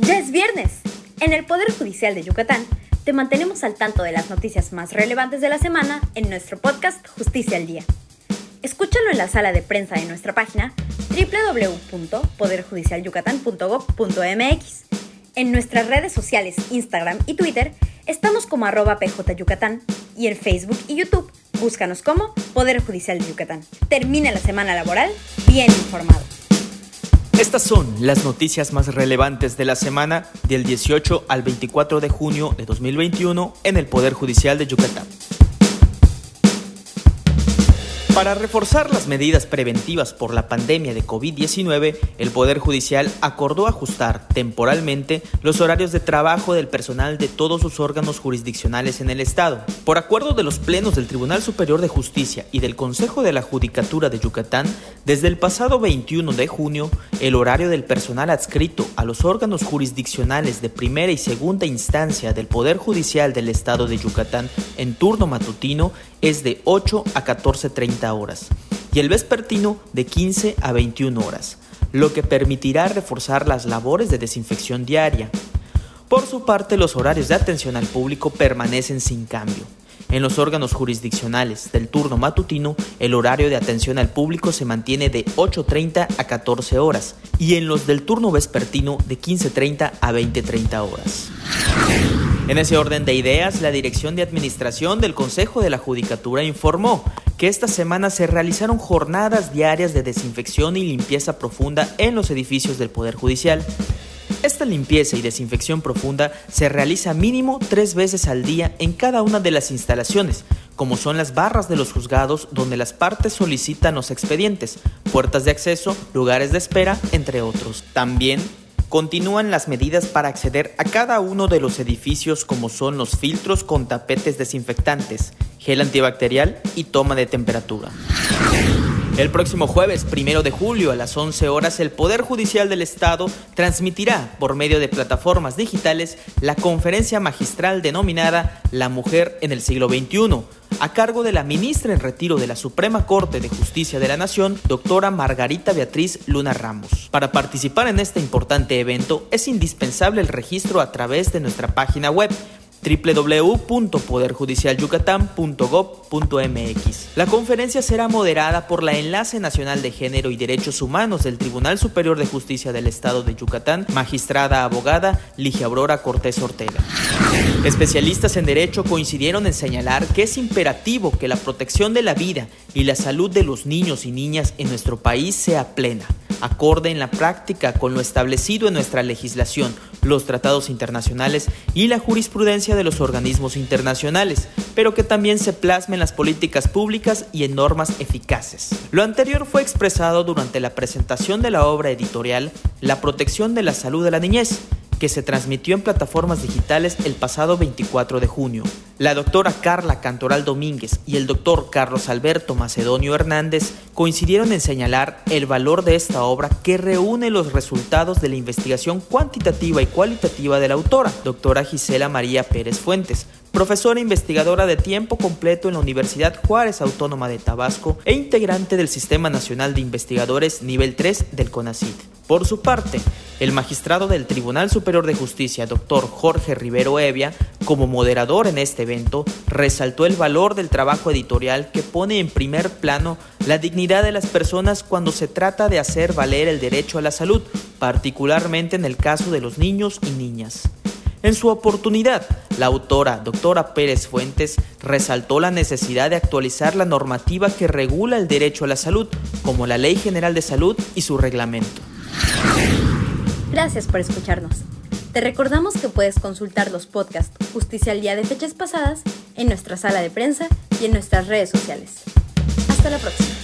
Ya es viernes. En el Poder Judicial de Yucatán te mantenemos al tanto de las noticias más relevantes de la semana en nuestro podcast Justicia al Día. Escúchalo en la sala de prensa de nuestra página www.poderjudicialyucatán.gov.mx. En nuestras redes sociales Instagram y Twitter estamos como arroba pjyucatán y en Facebook y YouTube búscanos como Poder Judicial de Yucatán. Termina la semana laboral bien informado. Estas son las noticias más relevantes de la semana del 18 al 24 de junio de 2021 en el Poder Judicial de Yucatán. Para reforzar las medidas preventivas por la pandemia de COVID-19, el Poder Judicial acordó ajustar temporalmente los horarios de trabajo del personal de todos sus órganos jurisdiccionales en el Estado. Por acuerdo de los plenos del Tribunal Superior de Justicia y del Consejo de la Judicatura de Yucatán, desde el pasado 21 de junio, el horario del personal adscrito a los órganos jurisdiccionales de primera y segunda instancia del Poder Judicial del Estado de Yucatán en turno matutino es de 8 a 14.30 horas y el vespertino de 15 a 21 horas, lo que permitirá reforzar las labores de desinfección diaria. Por su parte, los horarios de atención al público permanecen sin cambio. En los órganos jurisdiccionales del turno matutino, el horario de atención al público se mantiene de 8.30 a 14 horas y en los del turno vespertino de 15.30 a 20.30 horas. En ese orden de ideas, la Dirección de Administración del Consejo de la Judicatura informó que esta semana se realizaron jornadas diarias de desinfección y limpieza profunda en los edificios del Poder Judicial. Esta limpieza y desinfección profunda se realiza mínimo tres veces al día en cada una de las instalaciones, como son las barras de los juzgados donde las partes solicitan los expedientes, puertas de acceso, lugares de espera, entre otros. También Continúan las medidas para acceder a cada uno de los edificios como son los filtros con tapetes desinfectantes, gel antibacterial y toma de temperatura. El próximo jueves, primero de julio, a las 11 horas, el Poder Judicial del Estado transmitirá por medio de plataformas digitales la conferencia magistral denominada La Mujer en el siglo XXI, a cargo de la ministra en retiro de la Suprema Corte de Justicia de la Nación, doctora Margarita Beatriz Luna Ramos. Para participar en este importante evento es indispensable el registro a través de nuestra página web www.poderjudicialyucatán.gov.mx. La conferencia será moderada por la Enlace Nacional de Género y Derechos Humanos del Tribunal Superior de Justicia del Estado de Yucatán, magistrada abogada Ligia Aurora Cortés Ortega. Especialistas en derecho coincidieron en señalar que es imperativo que la protección de la vida y la salud de los niños y niñas en nuestro país sea plena, acorde en la práctica con lo establecido en nuestra legislación, los tratados internacionales y la jurisprudencia de los organismos internacionales, pero que también se plasme en las políticas públicas y en normas eficaces. Lo anterior fue expresado durante la presentación de la obra editorial La protección de la salud de la niñez, que se transmitió en plataformas digitales el pasado 24 de junio. La doctora Carla Cantoral Domínguez y el doctor Carlos Alberto Macedonio Hernández coincidieron en señalar el valor de esta obra que reúne los resultados de la investigación cuantitativa y cualitativa de la autora, doctora Gisela María Pérez Fuentes, profesora investigadora de tiempo completo en la Universidad Juárez Autónoma de Tabasco e integrante del Sistema Nacional de Investigadores Nivel 3 del CONACYT. Por su parte, el magistrado del Tribunal Superior de Justicia, doctor Jorge Rivero Evia, como moderador en este evento, resaltó el valor del trabajo editorial que pone en primer plano la dignidad de las personas cuando se trata de hacer valer el derecho a la salud, particularmente en el caso de los niños y niñas. En su oportunidad, la autora, doctora Pérez Fuentes, resaltó la necesidad de actualizar la normativa que regula el derecho a la salud, como la Ley General de Salud y su reglamento. Gracias por escucharnos. Te recordamos que puedes consultar los podcasts Justicia al Día de fechas pasadas en nuestra sala de prensa y en nuestras redes sociales. Hasta la próxima.